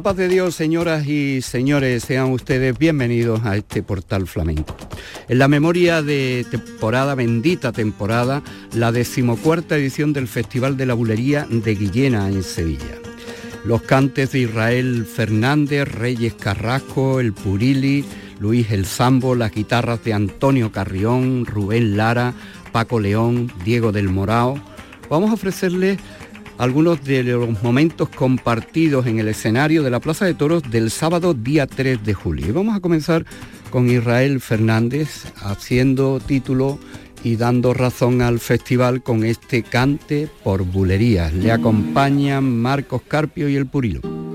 La paz de Dios, señoras y señores, sean ustedes bienvenidos a este portal flamenco. En la memoria de temporada, bendita temporada, la decimocuarta edición del Festival de la Bulería de Guillena en Sevilla. Los cantes de Israel Fernández, Reyes Carrasco, El Purili, Luis El Zambo, las guitarras de Antonio Carrión, Rubén Lara, Paco León, Diego del Morao. Vamos a ofrecerles algunos de los momentos compartidos en el escenario de la Plaza de Toros del sábado día 3 de julio. Y vamos a comenzar con Israel Fernández haciendo título y dando razón al festival con este cante por bulerías. Le acompañan Marcos Carpio y el Purilo.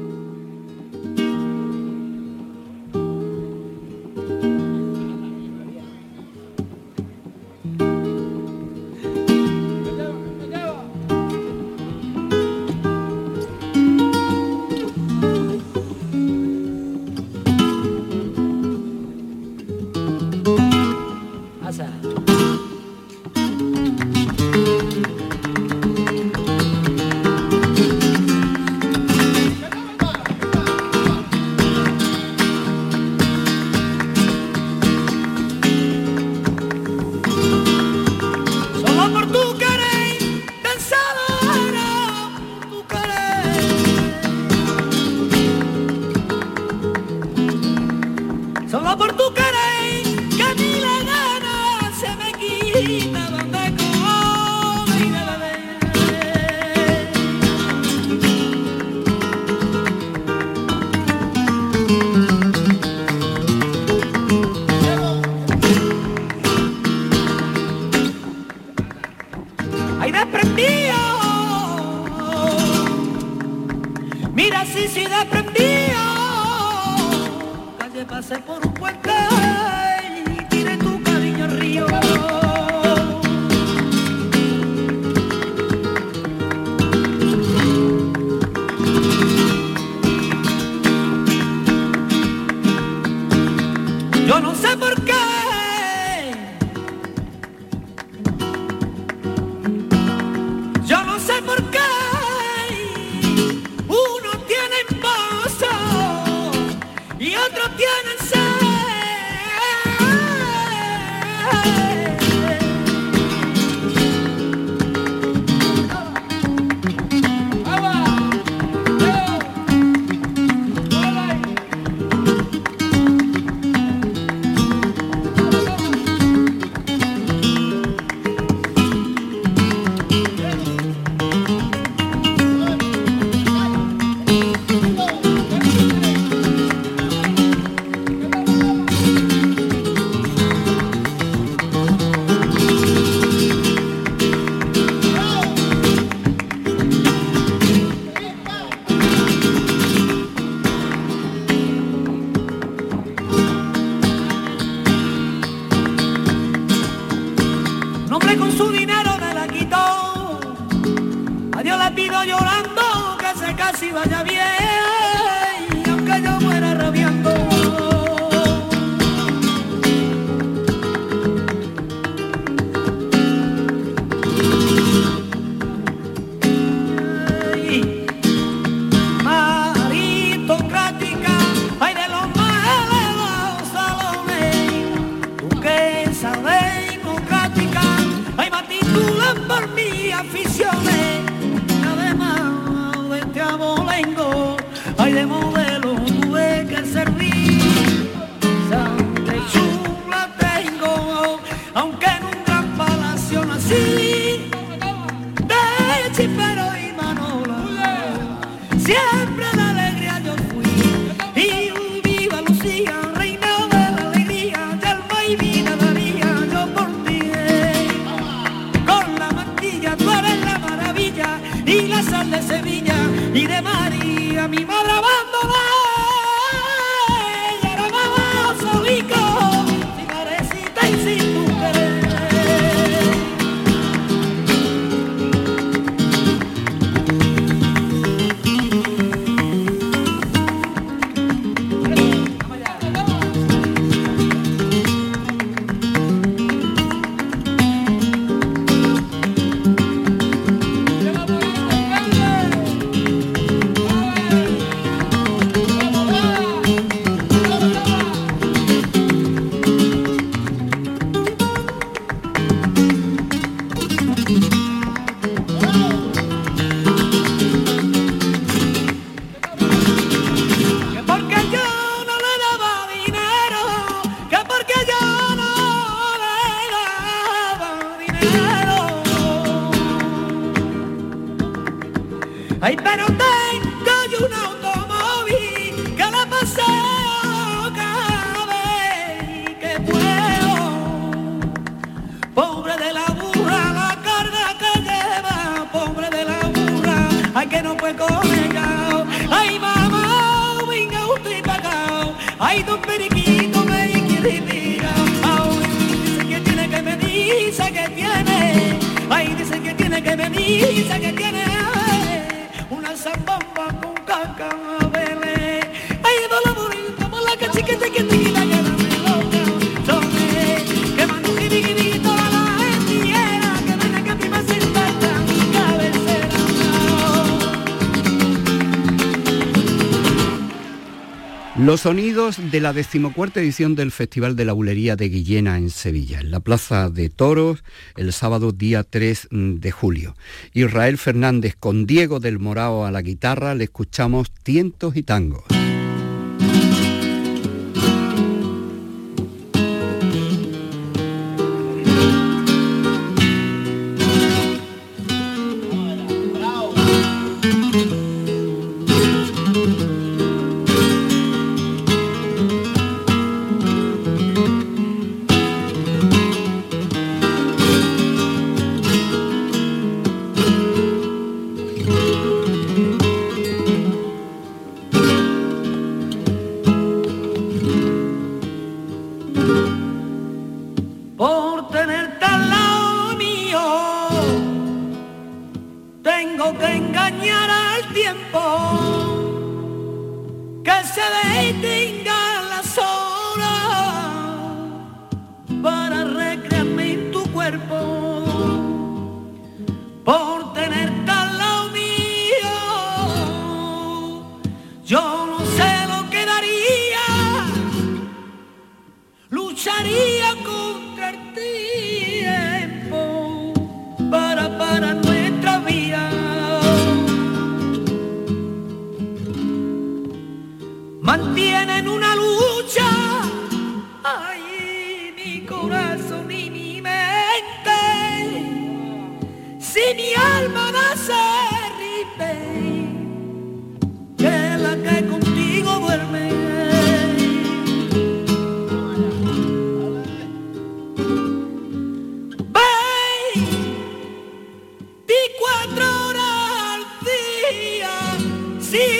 Los sonidos de la decimocuarta edición del Festival de la Bulería de Guillena en Sevilla, en la Plaza de Toros, el sábado día 3 de julio. Israel Fernández con Diego del Morao a la guitarra, le escuchamos tientos y tangos.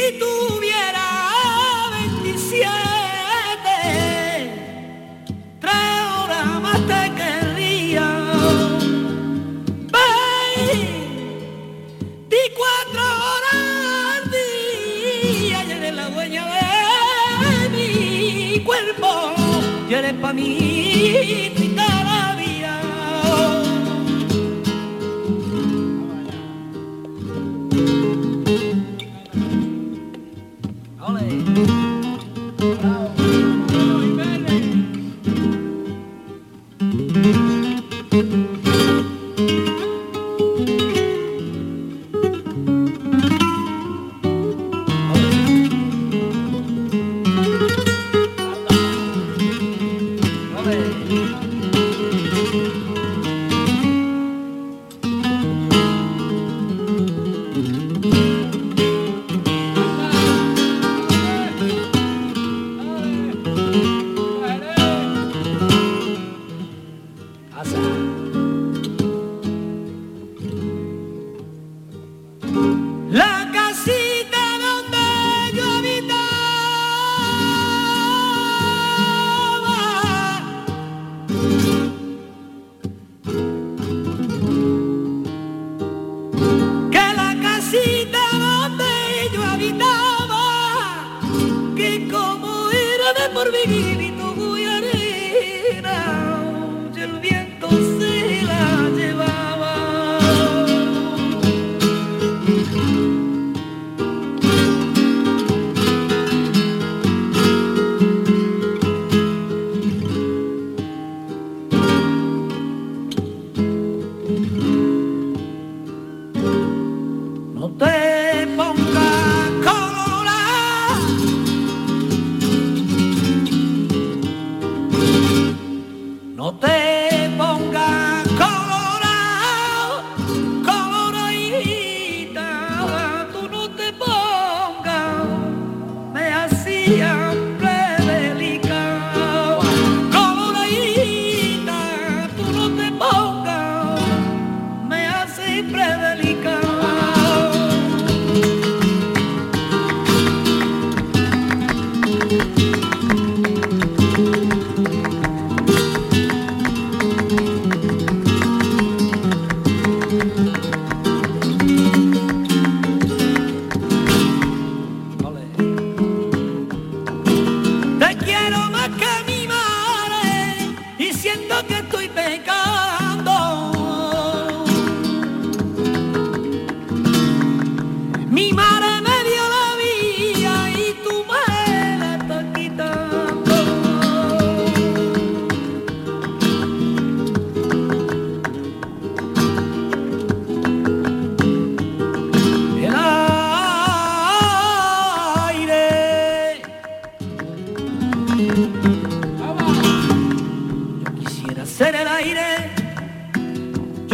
si tuviera 27, tres horas más te querría. Veinticuatro horas al día, y eres la dueña de mi cuerpo, y eres para mí.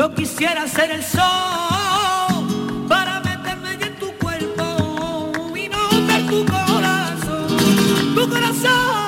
Yo quisiera ser el sol para meterme en tu cuerpo y no tu corazón, tu corazón.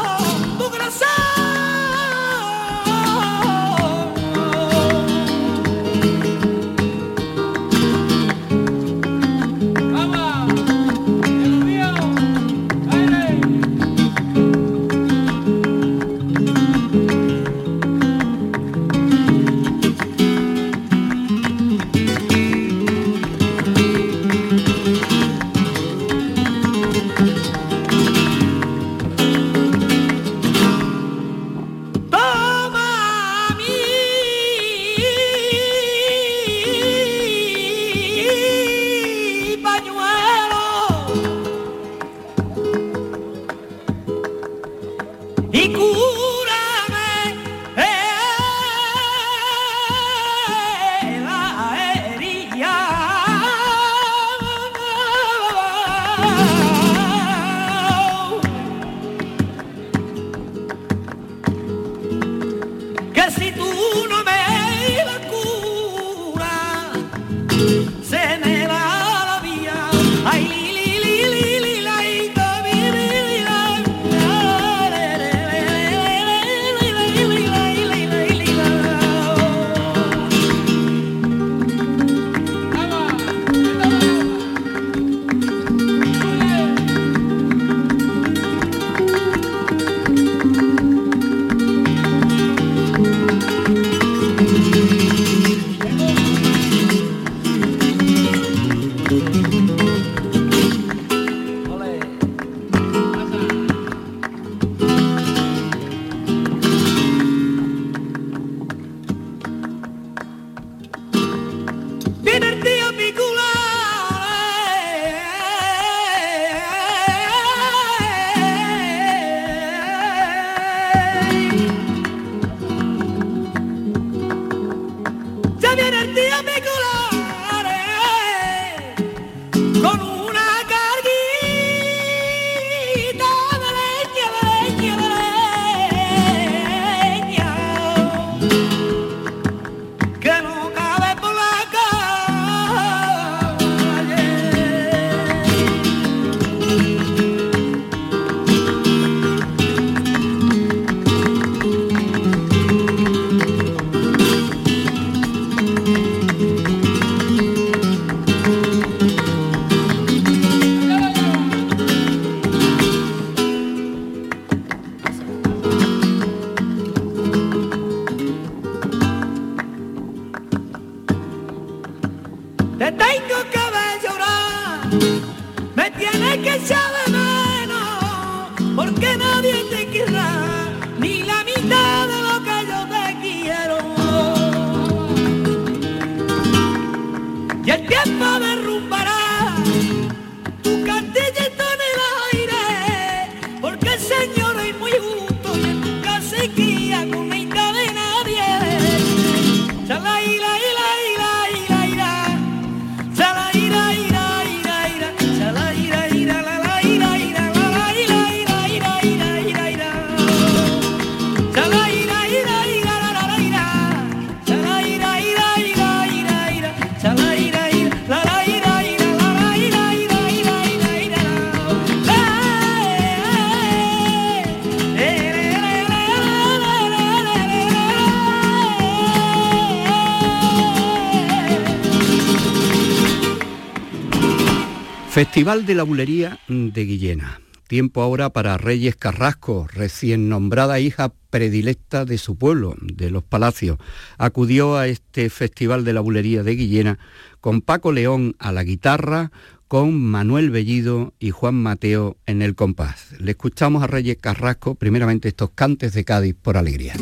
Festival de la Bulería de Guillena. Tiempo ahora para Reyes Carrasco, recién nombrada hija predilecta de su pueblo, de los palacios. Acudió a este Festival de la Bulería de Guillena con Paco León a la guitarra, con Manuel Bellido y Juan Mateo en el compás. Le escuchamos a Reyes Carrasco primeramente estos cantes de Cádiz por alegría.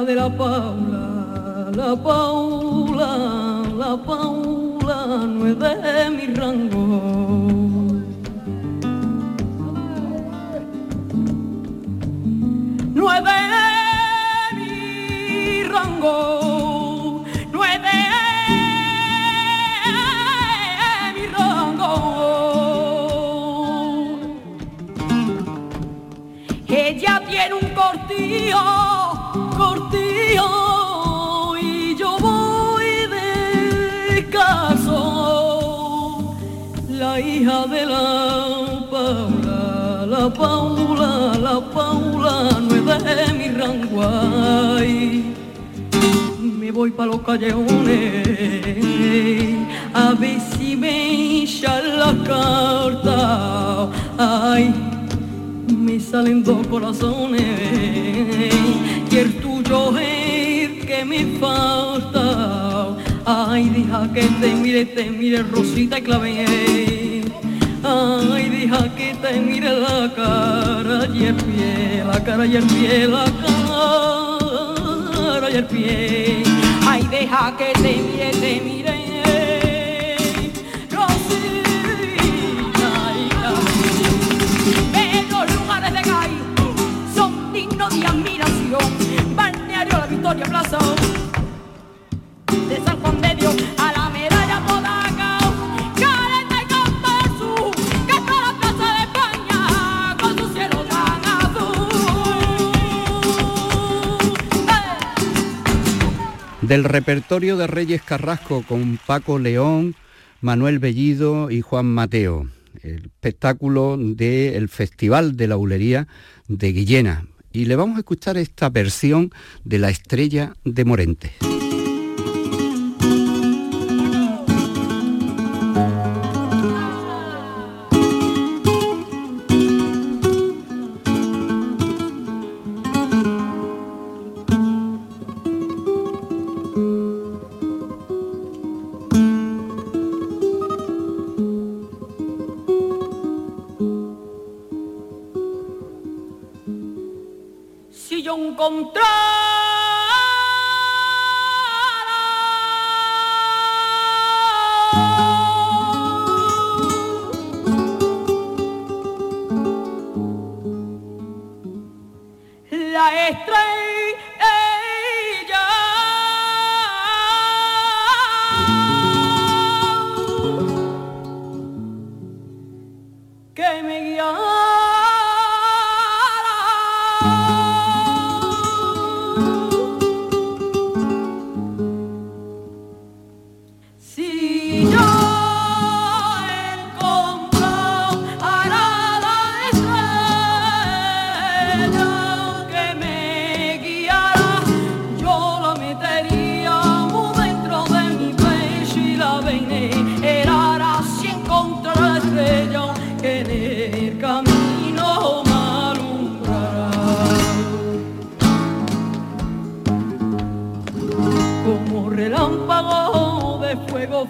De la Paula, la Paula, la Paula no es de mi rango. No es de mi rango, no de mi rango. Ella tiene un cortillo, mi rango. ay. Me voy para los callejones a ver si me echan la carta. Ay, me salen dos corazones y el tuyo es que me falta. Ay, deja que te mire, te mire Rosita y clave. Ay, deja que te mire la cara y el pie, la cara y el pie, la cara y el pie. Ay, deja que te mire, te mire. Rosita y. Pero los lugares de Gai son dignos de admiración. Balneario La Victoria Plaza. Del repertorio de Reyes Carrasco con Paco León, Manuel Bellido y Juan Mateo. El espectáculo del Festival de la Bulería de Guillena. Y le vamos a escuchar esta versión de La Estrella de Morente.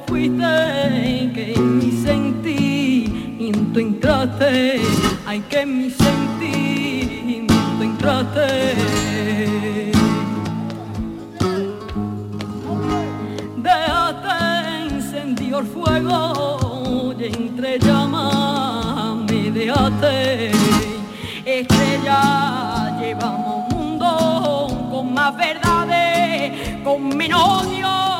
Fuiste que en mi sentimiento entraste, ay que en mi sentimiento entraste. Déjate encendió el fuego y entre llamas me dejaste. Estrella, llevamos un mundo con más verdades, con menos odio,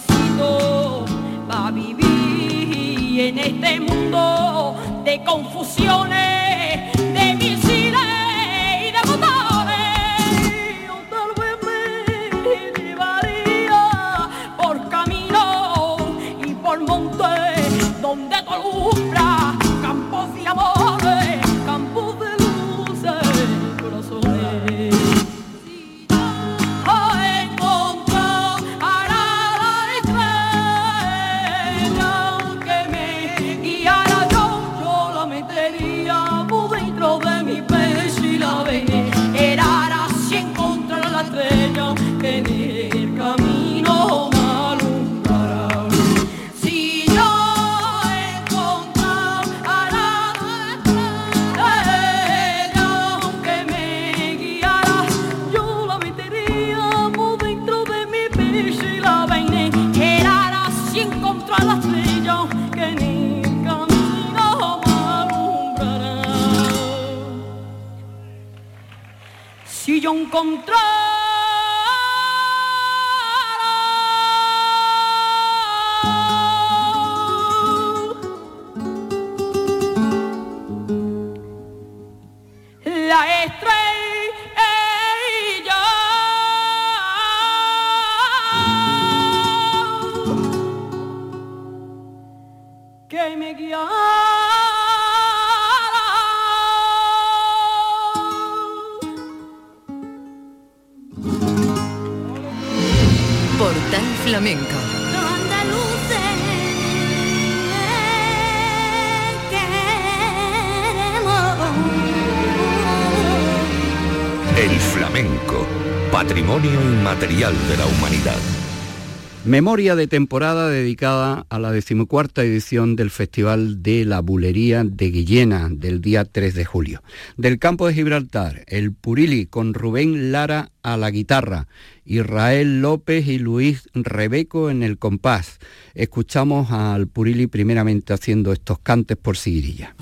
necesito para vivir en este mundo de confusiones, El flamenco, patrimonio inmaterial de la humanidad. Memoria de temporada dedicada a la decimocuarta edición del Festival de la Bulería de Guillena del día 3 de julio. Del campo de Gibraltar, el Purili con Rubén Lara a la guitarra, Israel López y Luis Rebeco en el compás. Escuchamos al Purili primeramente haciendo estos cantes por Siguirilla.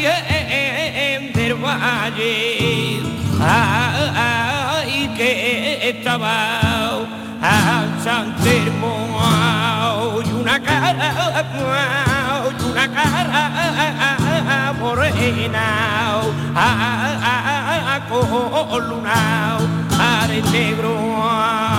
Virgen del Valle, ay, que estaba al San Telmo, y una cara, y una cara morena, a, a, a, con luna, negro.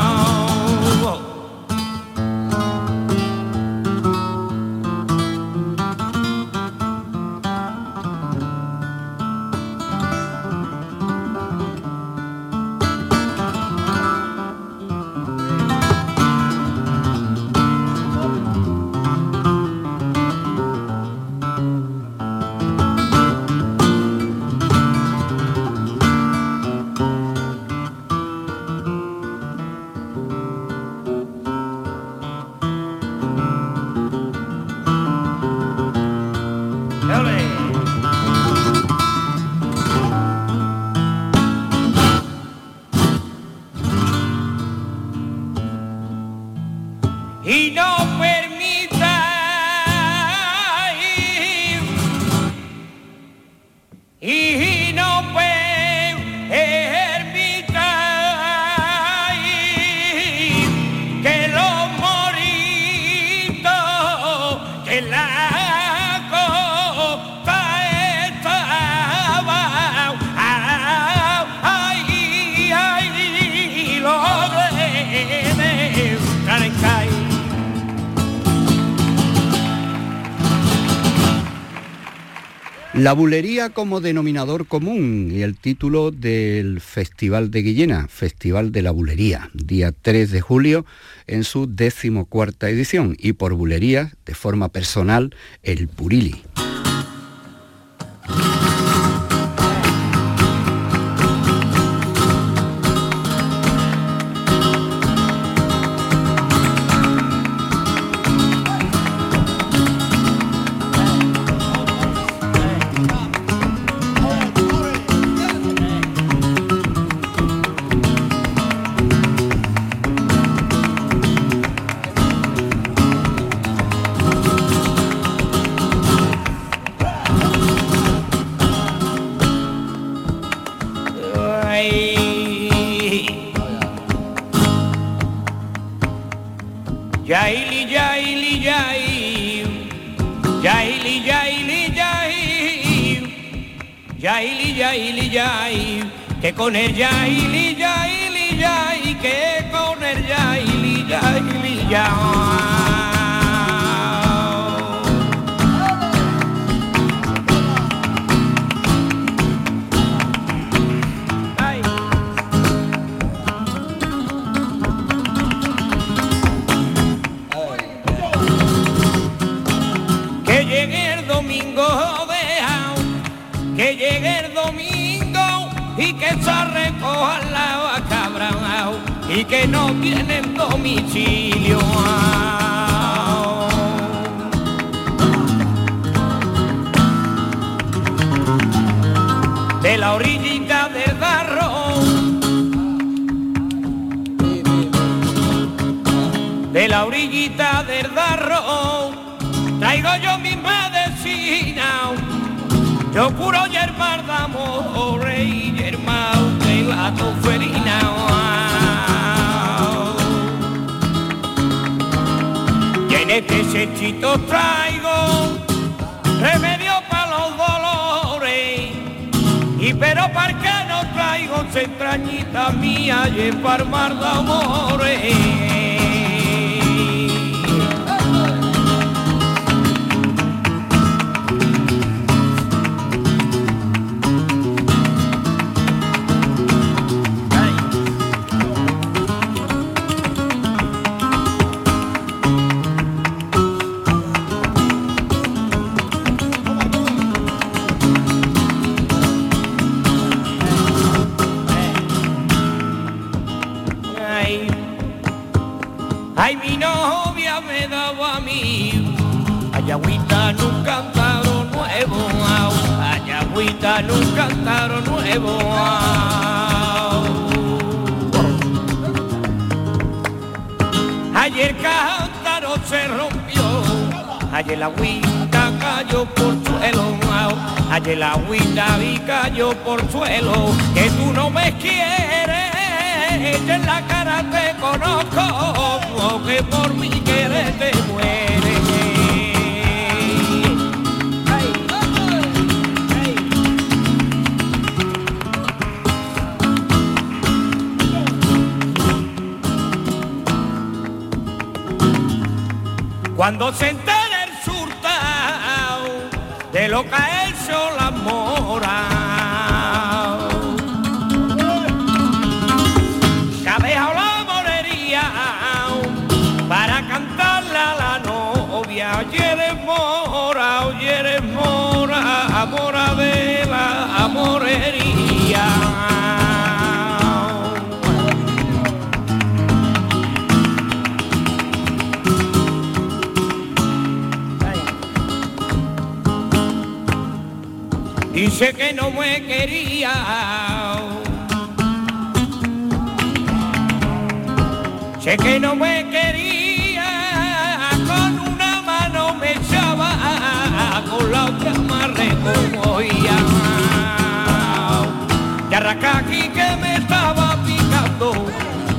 La bulería como denominador común y el título del Festival de Guillena, Festival de la Bulería, día 3 de julio en su decimocuarta edición y por bulería, de forma personal, el Purili. La orillita del Darro, de la orillita del Darro, traigo yo mi medicina, yo curo yermar de amor y yermar de la toferina. Y en este sechito traigo entrañita mía para mar de amores. Cántaro nuevo. Ayer cántaro se rompió Ayer la agüita cayó por suelo. Ayer la agüita vi cayó por suelo Que tú no me quieres en la cara te conozco, que por mi querer te muere. Cuando se entere el surtao de lo que ha hecho Dice que no me quería. Sé que no me quería, con una mano me echaba, con la otra me recogía. Y arracaqui que me estaba picando,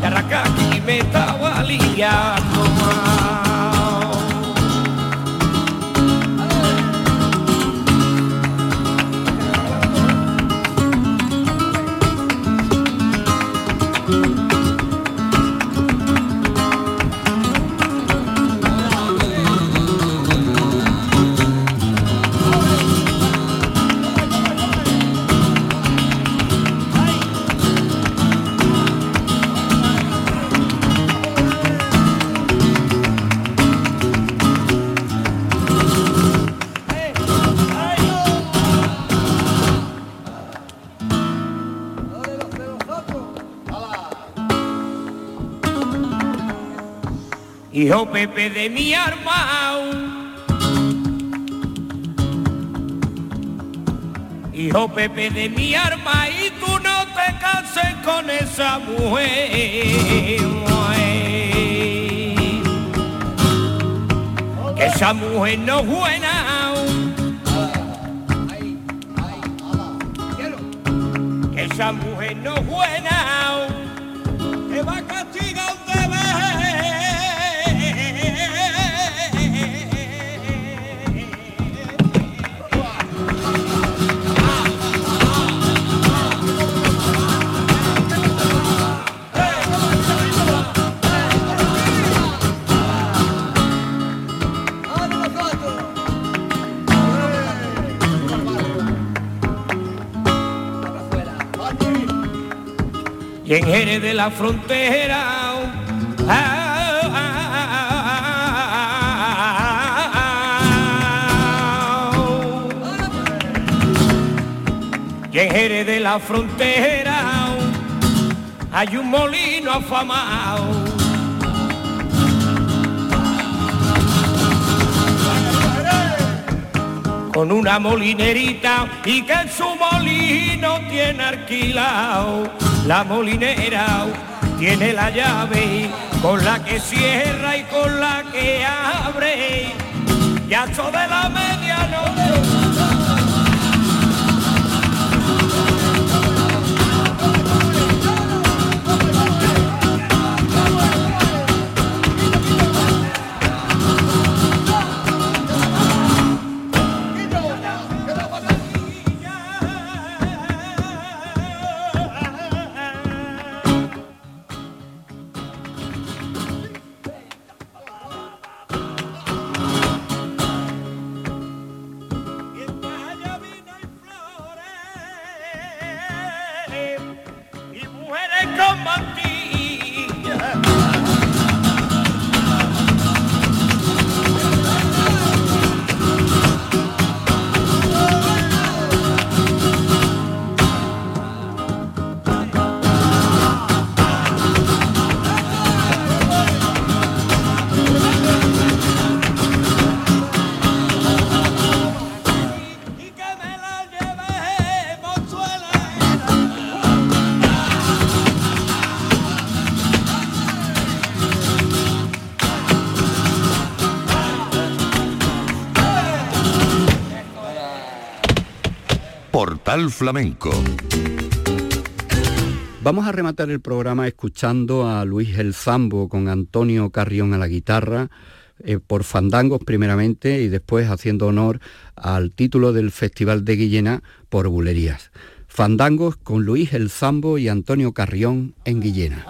y arracaqui me estaba liando. Hijo Pepe de mi arma. Hijo Pepe de mi arma y tú no te cases con esa mujer. Que esa mujer no es buena. Que esa mujer no es buena. Y en Jerez de la frontera. Y en Jerez de la frontera hay un molino afamado. con una molinerita y que en su molino tiene alquilado. La molinera tiene la llave con la que cierra y con la que abre. Ya de la medianoche Flamenco. Vamos a rematar el programa escuchando a Luis El Zambo con Antonio Carrión a la guitarra, eh, por fandangos primeramente y después haciendo honor al título del Festival de Guillena por bulerías. Fandangos con Luis El Zambo y Antonio Carrión en Guillena.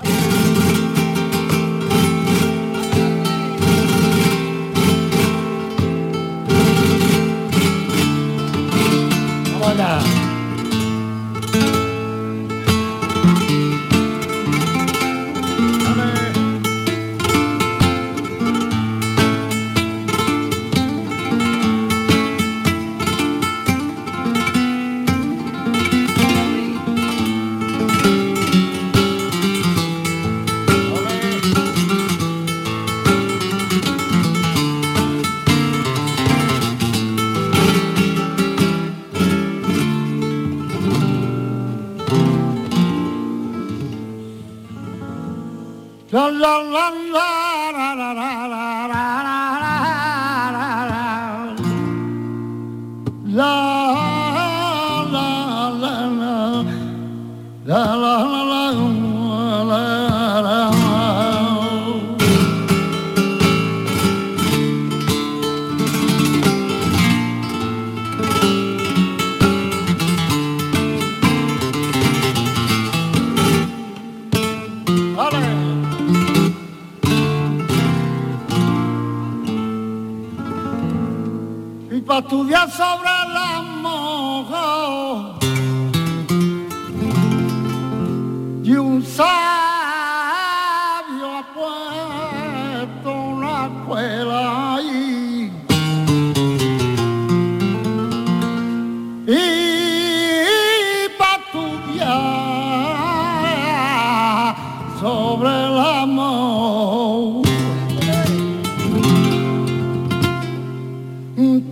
sobra.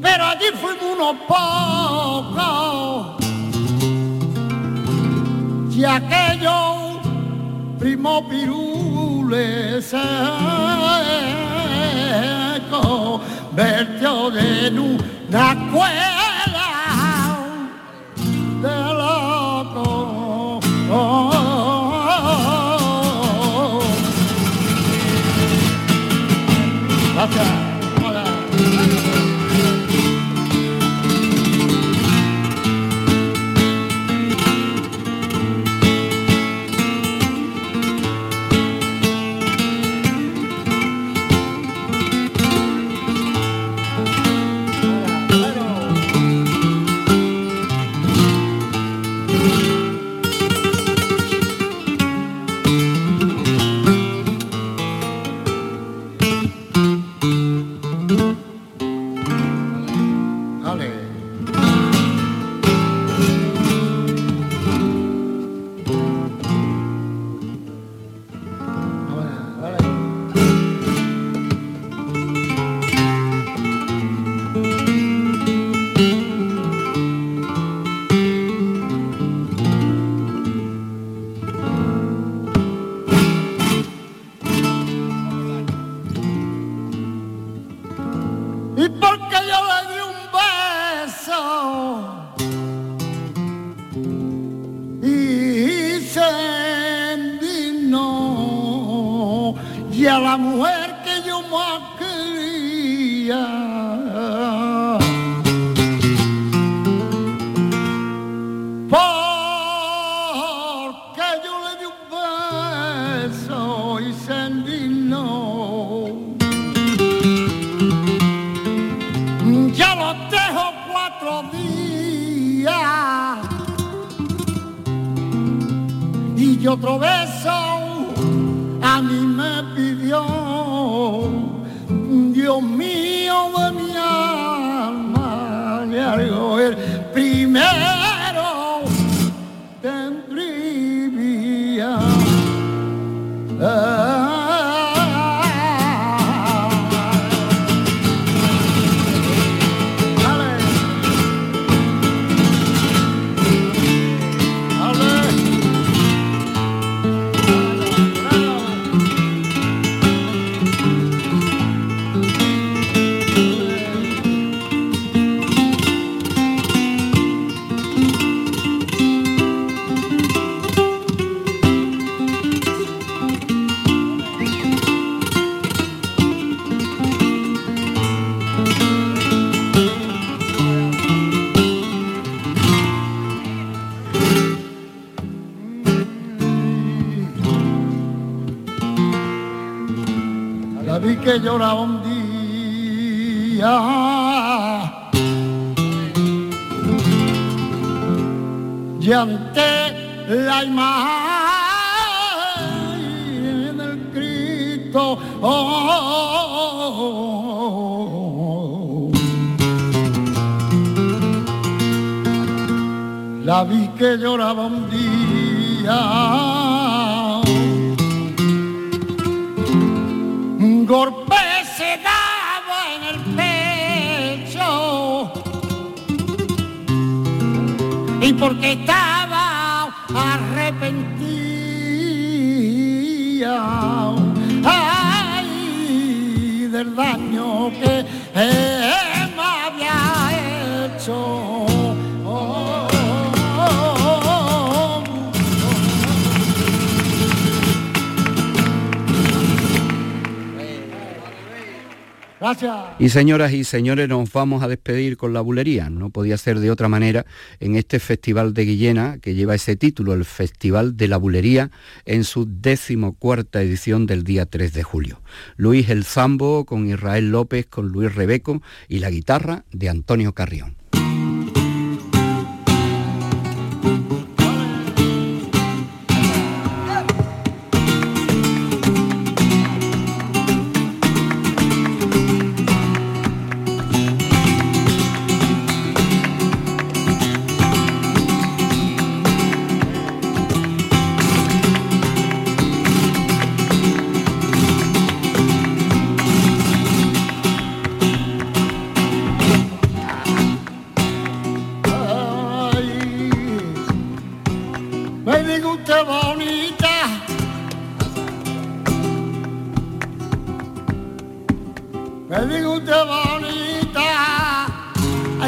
Pero allí fuimos unos pocos. Y aquellos primo pirule seco vertió de una cueva. La vi que lloraba un día. golpe se daba en el pecho y porque estaba arrepentida ay, del daño que me Y señoras y señores, nos vamos a despedir con la bulería. No podía ser de otra manera en este Festival de Guillena, que lleva ese título, el Festival de la Bulería, en su decimocuarta edición del día 3 de julio. Luis El Zambo con Israel López, con Luis Rebeco y la guitarra de Antonio Carrión.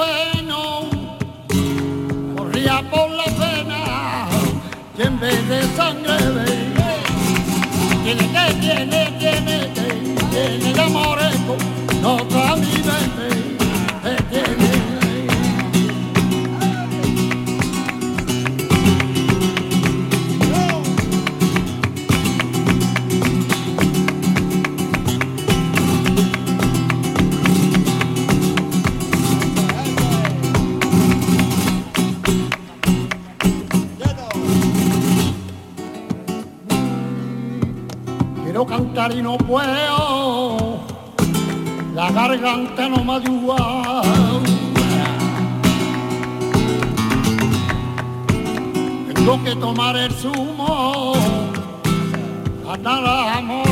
bueno corría por la pena que en de sangre veía tiene que tiene tiene que tiene el amor no camina y no puedo, la garganta no me. Tengo que tomar el zumo, cantar amor.